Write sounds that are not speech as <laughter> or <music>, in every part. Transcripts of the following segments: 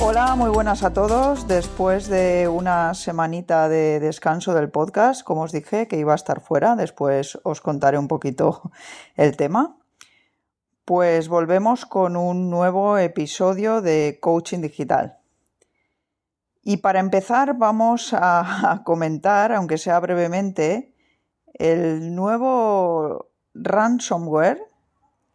Hola, muy buenas a todos. Después de una semanita de descanso del podcast, como os dije que iba a estar fuera, después os contaré un poquito el tema. Pues volvemos con un nuevo episodio de Coaching Digital. Y para empezar vamos a, comentar, aunque sea brevemente, el nuevo ransomware,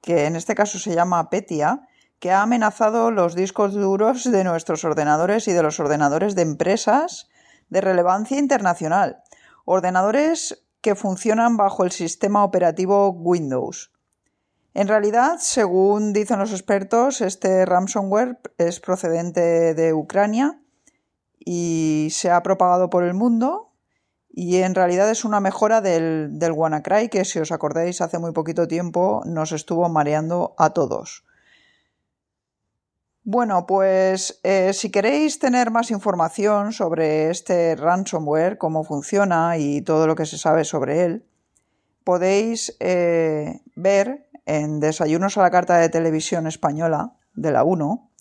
que en este caso se llama Petia, que ha amenazado los discos duros de nuestros ordenadores y de los ordenadores de empresas de relevancia internacional. Ordenadores que funcionan bajo el sistema operativo Windows. En realidad, según dicen los expertos, este ransomware es procedente de Ucrania y se ha propagado por el mundo y en realidad es una mejora del, del WannaCry que si os acordáis hace muy poquito tiempo nos estuvo mareando a todos. Bueno, pues eh, si queréis tener más información sobre este ransomware, cómo funciona y todo lo que se sabe sobre él, podéis eh, ver en Desayunos a la Carta de Televisión Española de la 1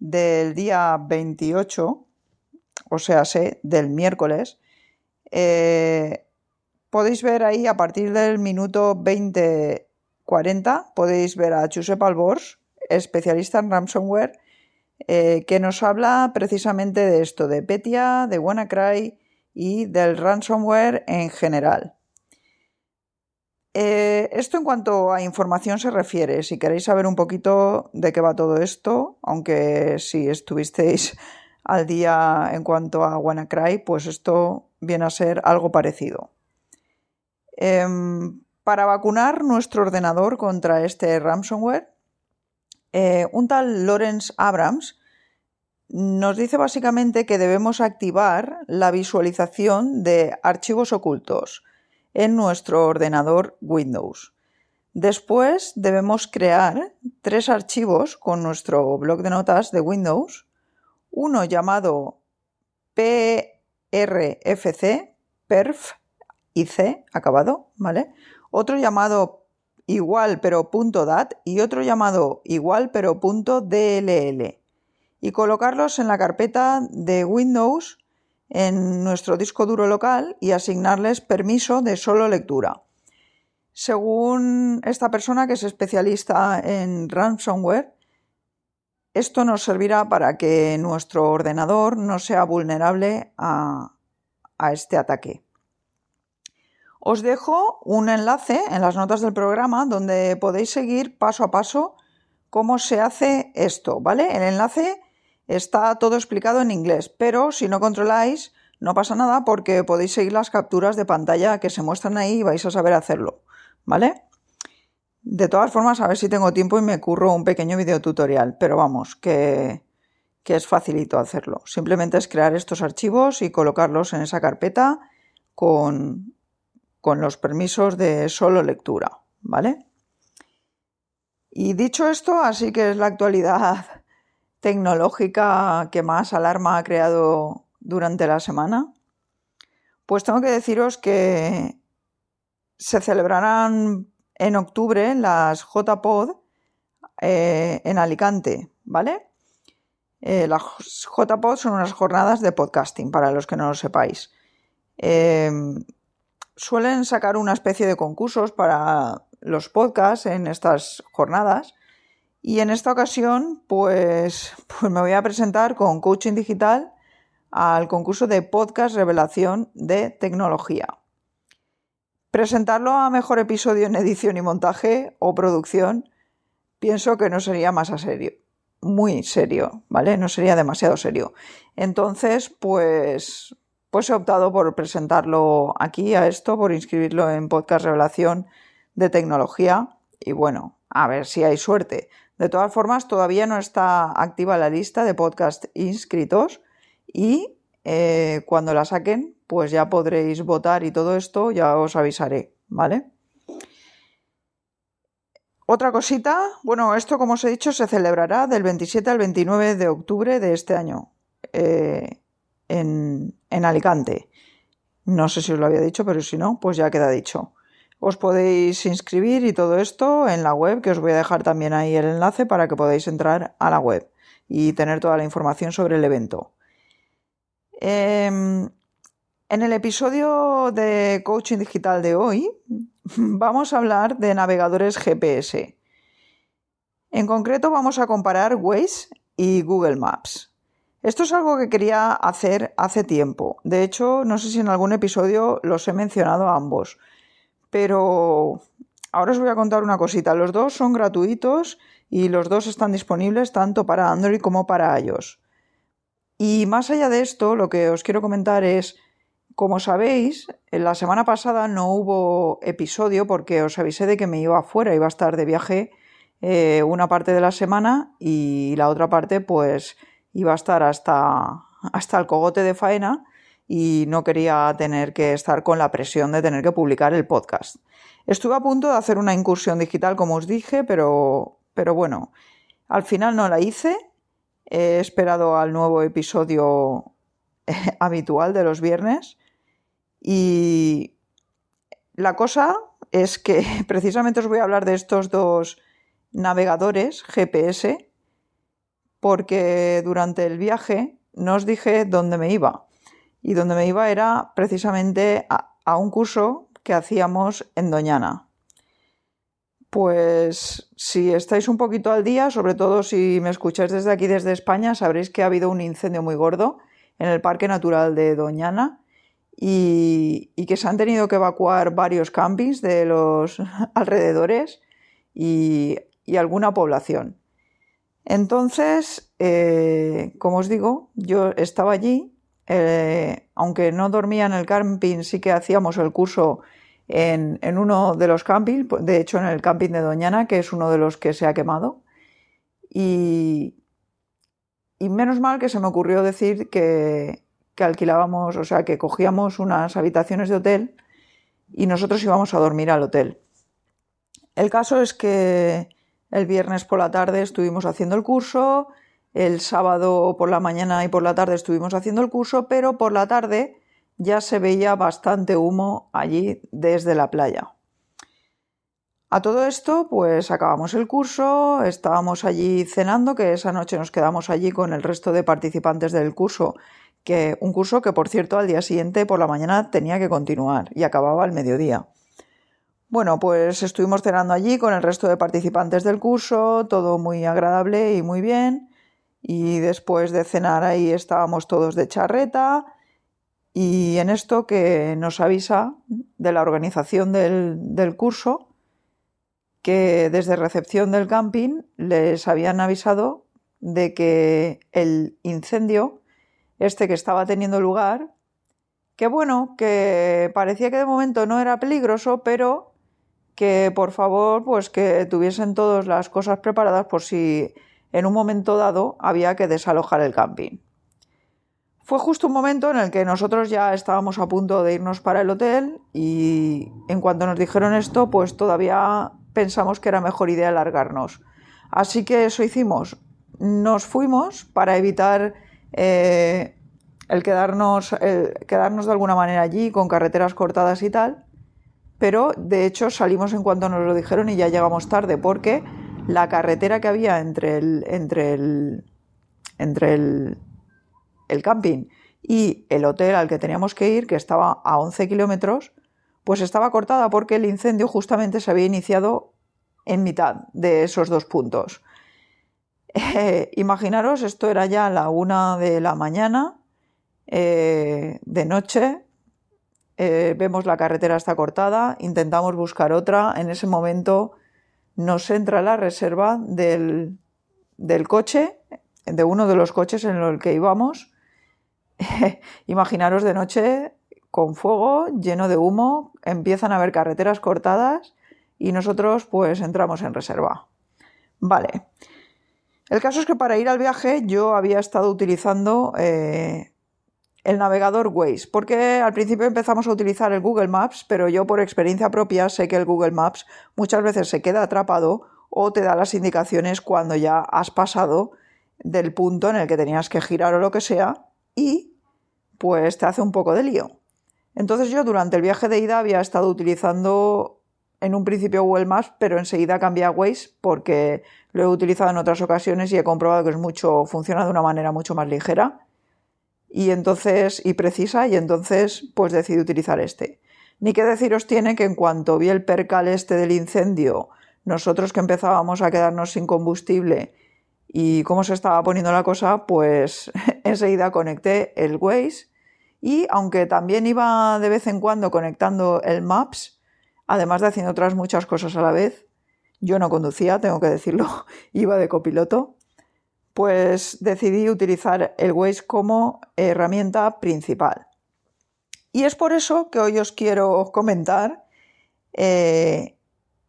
del día 28, o sea, sé, del miércoles, eh, podéis ver ahí a partir del minuto 20.40, podéis ver a Josep Albors especialista en ransomware, eh, que nos habla precisamente de esto, de Petia, de WannaCry y del ransomware en general. Eh, esto en cuanto a información se refiere, si queréis saber un poquito de qué va todo esto, aunque si estuvisteis <laughs> al día en cuanto a WannaCry, pues esto viene a ser algo parecido. Em, para vacunar nuestro ordenador contra este ransomware, eh, un tal Lawrence Abrams nos dice básicamente que debemos activar la visualización de archivos ocultos en nuestro ordenador Windows. Después debemos crear tres archivos con nuestro bloc de notas de Windows, uno llamado PRFC, perf y C acabado, ¿vale? Otro llamado igual pero punto .dat y otro llamado igual pero punto .dll y colocarlos en la carpeta de Windows en nuestro disco duro local y asignarles permiso de solo lectura. Según esta persona que es especialista en ransomware, esto nos servirá para que nuestro ordenador no sea vulnerable a, a este ataque. Os dejo un enlace en las notas del programa donde podéis seguir paso a paso cómo se hace esto, ¿vale? El enlace está todo explicado en inglés, pero si no controláis, no pasa nada porque podéis seguir las capturas de pantalla que se muestran ahí y vais a saber hacerlo, ¿vale? De todas formas, a ver si tengo tiempo y me curro un pequeño video tutorial, pero vamos, que, que es facilito hacerlo. Simplemente es crear estos archivos y colocarlos en esa carpeta con con los permisos de solo lectura, ¿vale? Y dicho esto, así que es la actualidad <laughs> tecnológica que más alarma ha creado durante la semana, pues tengo que deciros que se celebrarán en octubre las JPod eh, en Alicante, ¿vale? Eh, las JPod son unas jornadas de podcasting, para los que no lo sepáis. Eh, suelen sacar una especie de concursos para los podcasts en estas jornadas. Y en esta ocasión, pues, <laughs> pues me voy a presentar con Coaching Digital al concurso de podcast revelación de tecnología. Presentarlo a mejor episodio en edición y montaje o producción, pienso que no sería más a serio. Muy serio, ¿vale? No sería demasiado serio. Entonces, pues, pues he optado por presentarlo aquí a esto, por inscribirlo en Podcast Revelación de Tecnología y bueno, a ver si hay suerte. De todas formas, todavía no está activa la lista de podcast inscritos y eh, cuando la saquen, pues ya podréis votar y todo esto, ya os avisaré, ¿vale? Otra cosita, bueno, esto como os he dicho se celebrará del 27 al 29 de octubre de este año eh, en, en Alicante. No sé si os lo había dicho, pero si no, pues ya queda dicho. Os podéis inscribir y todo esto en la web, que os voy a dejar también ahí el enlace para que podáis entrar a la web y tener toda la información sobre el evento. Em, en el episodio de Coaching Digital de hoy <laughs> vamos a hablar de navegadores GPS. En concreto vamos a comparar Waze y Google Maps. Esto es algo que quería hacer hace tiempo. De hecho, no sé si en algún episodio los he mencionado a ambos. Pero ahora os voy a contar una cosita. Los dos son gratuitos y los dos están disponibles tanto para Android como para iOS. Y más allá de esto, lo que os quiero comentar es, como sabéis, la semana pasada no hubo episodio porque os avisé de que me iba afuera, iba a estar de viaje eh, una parte de la semana y la otra parte pues iba a estar hasta, hasta el cogote de faena y no quería tener que estar con la presión de tener que publicar el podcast. Estuve a punto de hacer una incursión digital, como os dije, pero, pero bueno, al final no la hice. He esperado al nuevo episodio habitual de los viernes y la cosa es que <laughs> precisamente os voy a hablar de estos dos navegadores GPS porque durante el viaje no os dije dónde me iba. Y dónde me iba era precisamente a, un curso que hacíamos en Doñana. Pues si estáis un poquito al día, sobre todo si me escucháis desde aquí, desde España, sabréis que ha habido un incendio muy gordo en el Parque Natural de Doñana y, que se han tenido que evacuar varios campings de los <laughs> alrededores y alguna población. Entonces, eh, como os digo, yo estaba allí, eh, aunque no dormía en el camping, sí que hacíamos el curso en, uno de los campings, de hecho en el camping de Doñana, que es uno de los que se ha quemado. Y, menos mal que se me ocurrió decir que, que alquilábamos, o sea, que cogíamos unas habitaciones de hotel y nosotros íbamos a dormir al hotel. El caso es que el viernes por la tarde estuvimos haciendo el curso, el sábado por la mañana y por la tarde estuvimos haciendo el curso, pero por la tarde ya se veía bastante humo allí desde la playa. A todo esto, pues acabamos el curso, estábamos allí cenando, que esa noche nos quedamos allí con el resto de participantes del curso, que un curso que por cierto al día siguiente por la mañana tenía que continuar y acababa al mediodía. Bueno, pues estuvimos cenando allí con el resto de participantes del curso, todo muy agradable y muy bien. Y después de cenar ahí estábamos todos de charreta. Y en esto que nos avisa de la organización del, del curso, que desde recepción del camping les habían avisado de que el incendio, este que estaba teniendo lugar, que bueno, que parecía que de momento no era peligroso, pero que por favor pues que tuviesen todas las cosas preparadas por si en un momento dado había que desalojar el camping. Fue justo un momento en el que nosotros ya estábamos a punto de irnos para el hotel y en cuanto nos dijeron esto pues todavía pensamos que era mejor idea alargarnos. Así que eso hicimos. Nos fuimos para evitar eh, el, quedarnos, el quedarnos de alguna manera allí con carreteras cortadas y tal pero de hecho salimos en cuanto nos lo dijeron y ya llegamos tarde porque la carretera que había entre el, entre el, entre el, el camping y el hotel al que teníamos que ir, que estaba a 11 kilómetros, pues estaba cortada porque el incendio justamente se había iniciado en mitad de esos dos puntos. Eh, imaginaros, esto era ya la una de la mañana, eh, de noche, eh, vemos la carretera está cortada, intentamos buscar otra, en ese momento nos entra la reserva del, del coche, de uno de los coches en el que íbamos. <laughs> Imaginaros de noche con fuego, lleno de humo, empiezan a haber carreteras cortadas y nosotros pues entramos en reserva. Vale. El caso es que para ir al viaje yo había estado utilizando eh, el navegador Waze, porque al principio empezamos a utilizar el Google Maps, pero yo por experiencia propia sé que el Google Maps muchas veces se queda atrapado o te da las indicaciones cuando ya has pasado del punto en el que tenías que girar o lo que sea y pues te hace un poco de lío. Entonces yo durante el viaje de ida había estado utilizando en un principio Google Maps, pero enseguida cambié a Waze porque lo he utilizado en otras ocasiones y he comprobado que es mucho, funciona de una manera mucho más ligera y entonces y precisa y entonces pues decidí utilizar este. Ni que deciros tiene que en cuanto vi el percal este del incendio, nosotros que empezábamos a quedarnos sin combustible y cómo se estaba poniendo la cosa, pues <laughs> enseguida conecté el Waze y aunque también iba de vez en cuando conectando el Maps, además de haciendo otras muchas cosas a la vez, yo no conducía, tengo que decirlo, <laughs> iba de copiloto, pues decidí utilizar el Waze como herramienta principal. Y es por eso que hoy os quiero comentar eh,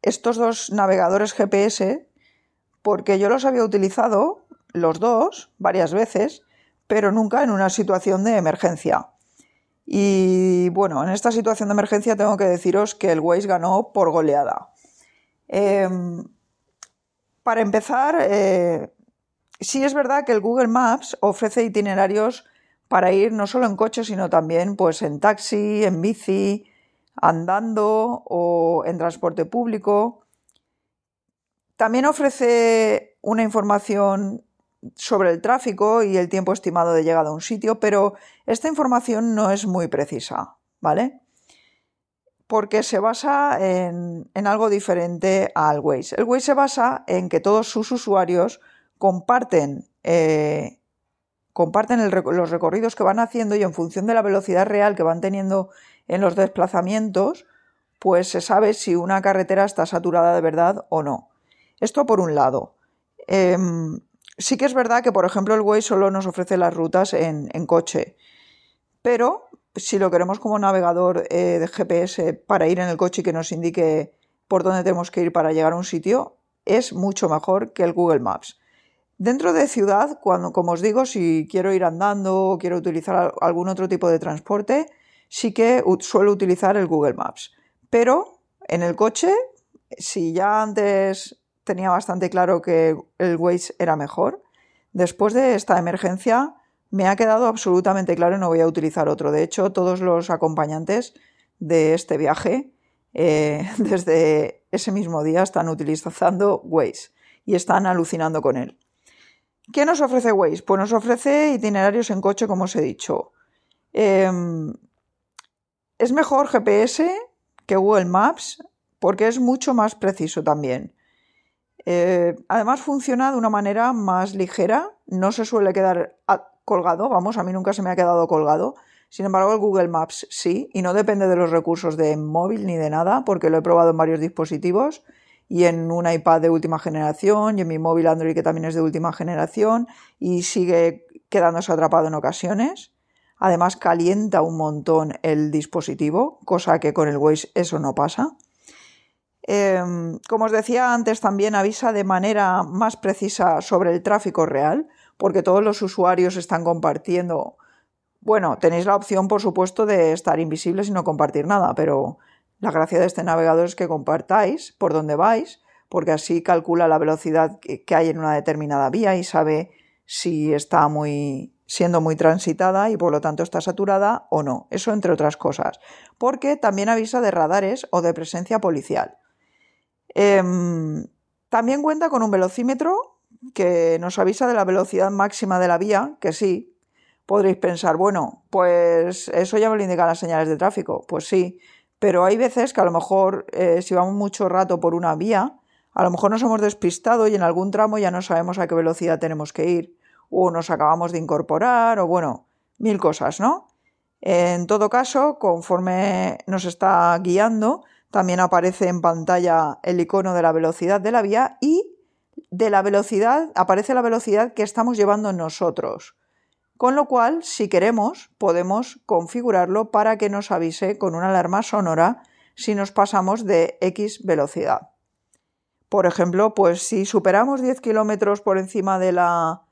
estos dos navegadores GPS, porque yo los había utilizado, los dos, varias veces, pero nunca en una situación de emergencia. Y bueno, en esta situación de emergencia tengo que deciros que el Waze ganó por goleada. Em, para empezar, eh, sí es verdad que el Google Maps ofrece itinerarios para ir no solo en coche, sino también pues, en taxi, en bici, andando o en transporte público. También ofrece una información sobre el tráfico y el tiempo estimado de llegada a un sitio, pero esta información no es muy precisa, ¿vale? Porque se basa en, algo diferente al Waze. El Waze se basa en que todos sus usuarios comparten, eh, los recorridos que van haciendo y en función de la velocidad real que van teniendo en los desplazamientos, pues se sabe si una carretera está saturada de verdad o no. Esto por un lado. Em, sí que es verdad que, por ejemplo, el Waze solo nos ofrece las rutas en, coche, pero si lo queremos como navegador eh, de GPS para ir en el coche y que nos indique por dónde tenemos que ir para llegar a un sitio, es mucho mejor que el Google Maps. Dentro de ciudad, cuando, como os digo, si quiero ir andando o quiero utilizar algún otro tipo de transporte, sí que suelo utilizar el Google Maps. Pero en el coche, si ya antes tenía bastante claro que el Waze era mejor, después de esta emergencia me ha quedado absolutamente claro y no voy a utilizar otro. De hecho, todos los acompañantes de este viaje, eh, <laughs> desde ese mismo día, están utilizando Waze y están alucinando con él. ¿Qué nos ofrece Waze? Pues nos ofrece itinerarios en coche, como os he dicho. Em, es mejor GPS que Google Maps porque es mucho más preciso también. Eh, además funciona de una manera más ligera, no se suele quedar colgado, vamos, a mí nunca se me ha quedado colgado. Sin embargo, el Google Maps sí, y no depende de los recursos de móvil ni de nada, porque lo he probado en varios dispositivos y en un iPad de última generación y en mi móvil Android que también es de última generación y sigue quedándose atrapado en ocasiones. Además calienta un montón el dispositivo, cosa que con el Waze eso no pasa. Em, como os decía antes, también avisa de manera más precisa sobre el tráfico real, porque todos los usuarios están compartiendo. Bueno, tenéis la opción, por supuesto, de estar invisibles y no compartir nada, pero la gracia de este navegador es que compartáis por dónde vais, porque así calcula la velocidad que hay en una determinada vía y sabe si está muy siendo muy transitada y por lo tanto está saturada o no. Eso entre otras cosas. Porque también avisa de radares o de presencia policial. Em, también cuenta con un velocímetro que nos avisa de la velocidad máxima de la vía, que sí, podréis pensar, bueno, pues eso ya me lo indican las señales de tráfico. Pues sí, pero hay veces que a lo mejor eh, si vamos mucho rato por una vía, a lo mejor nos hemos despistado y en algún tramo ya no sabemos a qué velocidad tenemos que ir, o nos acabamos de incorporar, o bueno, mil cosas, ¿no? En todo caso, conforme nos está guiando, también aparece en pantalla el icono de la velocidad de la vía y de la velocidad, aparece la velocidad que estamos llevando nosotros. Con lo cual, si queremos, podemos configurarlo para que nos avise con una alarma sonora si nos pasamos de X velocidad. Por ejemplo, pues si superamos 10 kilómetros por encima de la,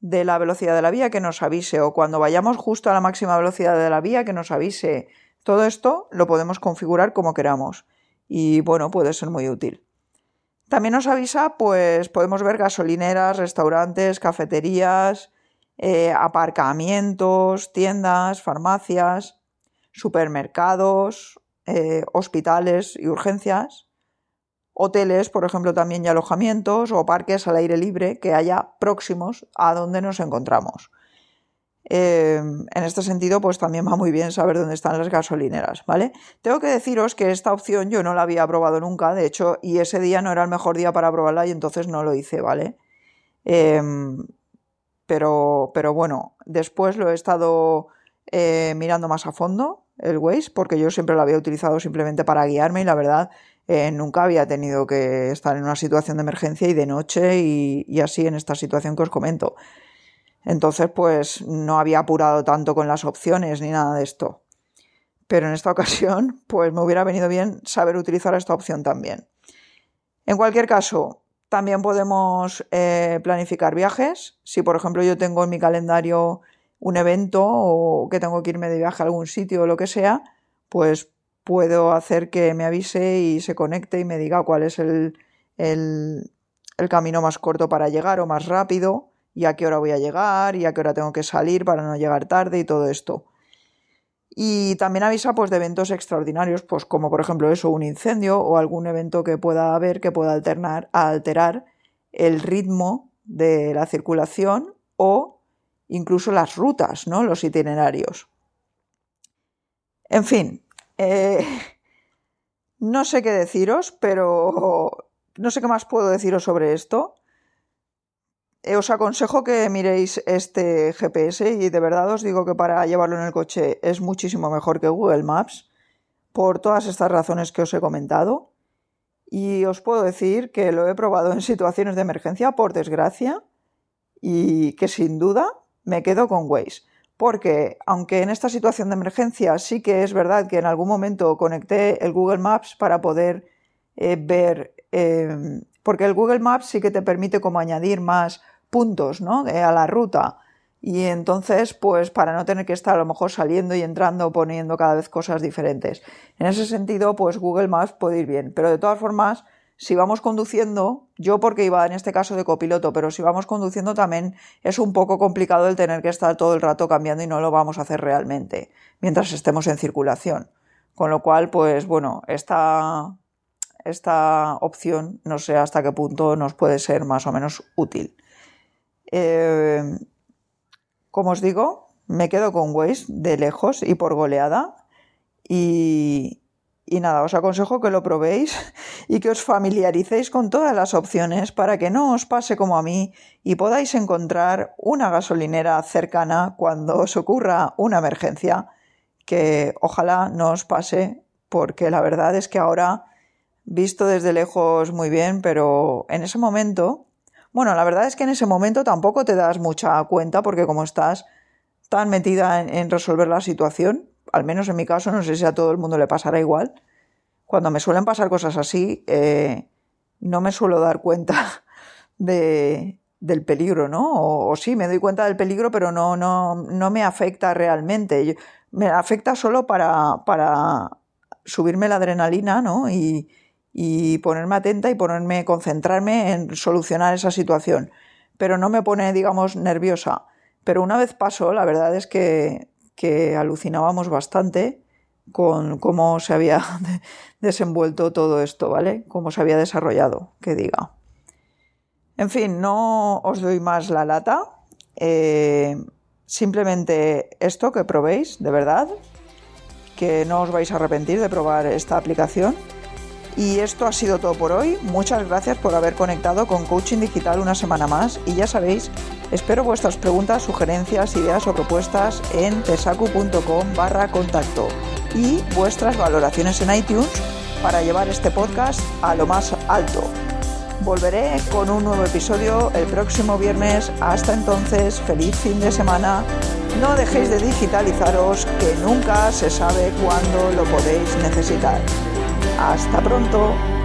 de la velocidad de la vía, que nos avise, o cuando vayamos justo a la máxima velocidad de la vía, que nos avise. Todo esto lo podemos configurar como queramos y bueno, puede ser muy útil. También nos avisa, pues podemos ver gasolineras, restaurantes, cafeterías, eh, aparcamientos, tiendas, farmacias, supermercados, eh, hospitales y urgencias, hoteles, por ejemplo, también y alojamientos o parques al aire libre que haya próximos a donde nos encontramos. Em, en este sentido, pues también va muy bien saber dónde están las gasolineras, ¿vale? Tengo que deciros que esta opción yo no la había probado nunca, de hecho, y ese día no era el mejor día para probarla y entonces no lo hice, ¿vale? Em, pero, pero bueno, después lo he estado eh, mirando más a fondo, el Waze, porque yo siempre lo había utilizado simplemente para guiarme y la verdad eh, nunca había tenido que estar en una situación de emergencia y de noche y así en esta situación que os comento. Entonces, pues no había apurado tanto con las opciones ni nada de esto. Pero en esta <laughs> ocasión, pues me hubiera venido bien saber utilizar esta opción también. En cualquier caso, también podemos eh, planificar viajes. Si, por ejemplo, yo tengo en mi calendario un evento o que tengo que irme de viaje a algún sitio o lo que sea, pues puedo hacer que me avise y se conecte y me diga cuál es el, el camino más corto para llegar o más rápido y a qué hora voy a llegar y a qué hora tengo que salir para no llegar tarde y todo esto. Y también avisa pues, de eventos extraordinarios, pues como por ejemplo eso, un incendio o algún evento que pueda haber que pueda alterar el ritmo de la circulación o incluso las rutas, ¿no? los itinerarios. En fin, eh, <laughs> no sé qué deciros, pero <laughs> no sé qué más puedo deciros sobre esto. Eh, os aconsejo que miréis este GPS y de verdad os digo que para llevarlo en el coche es muchísimo mejor que Google Maps por todas estas razones que os he comentado. Y os puedo decir que lo he probado en situaciones de emergencia, por desgracia, y que sin duda me quedo con Waze. Porque aunque en esta situación de emergencia sí que es verdad que en algún momento conecté el Google Maps para poder eh, ver, eh, porque el Google Maps sí que te permite como añadir más puntos ¿no? a la ruta. Y entonces, pues para no tener que estar a lo mejor saliendo y entrando, poniendo cada vez cosas diferentes. En ese sentido, pues Google Maps puede ir bien. Pero de todas formas, si vamos conduciendo, yo porque iba en este caso de copiloto, pero si vamos conduciendo también es un poco complicado el tener que estar todo el rato cambiando y no lo vamos a hacer realmente mientras estemos en circulación. Con lo cual, pues bueno, esta, esta opción no sé hasta qué punto nos puede ser más o menos útil. Eh, como os digo, me quedo con Waze de lejos y por goleada. Y, y nada, os aconsejo que lo probéis <laughs> y que os familiaricéis con todas las opciones para que no os pase como a mí y podáis encontrar una gasolinera cercana cuando os ocurra una emergencia, que ojalá no os pase, porque la verdad es que ahora, visto desde lejos muy bien, pero en ese momento bueno, la verdad es que en ese momento tampoco te das mucha cuenta porque como estás tan metida en, resolver la situación, al menos en mi caso, no sé si a todo el mundo le pasará igual, cuando me suelen pasar cosas así, eh, no me suelo dar cuenta <laughs> de, del peligro, ¿no? O, sí, me doy cuenta del peligro, pero no, no, no me afecta realmente. me afecta solo para, para subirme la adrenalina, ¿no? Y, y ponerme atenta y ponerme, concentrarme en solucionar esa situación. Pero no me pone, digamos, nerviosa. Pero una vez pasó, la verdad es que, que alucinábamos bastante con cómo se había <laughs> desenvuelto todo esto, ¿vale? Cómo se había desarrollado, que diga. En fin, no os doy más la lata. Eh, simplemente esto que probéis, de verdad, que no os vais a arrepentir de probar esta aplicación. Y esto ha sido todo por hoy. Muchas gracias por haber conectado con Coaching Digital una semana más. Y ya sabéis, espero vuestras preguntas, sugerencias, ideas o propuestas en tesacu.com barra contacto y vuestras valoraciones en iTunes para llevar este podcast a lo más alto. Volveré con un nuevo episodio el próximo viernes. Hasta entonces, feliz fin de semana. No dejéis de digitalizaros, que nunca se sabe cuándo lo podéis necesitar. Hasta pronto.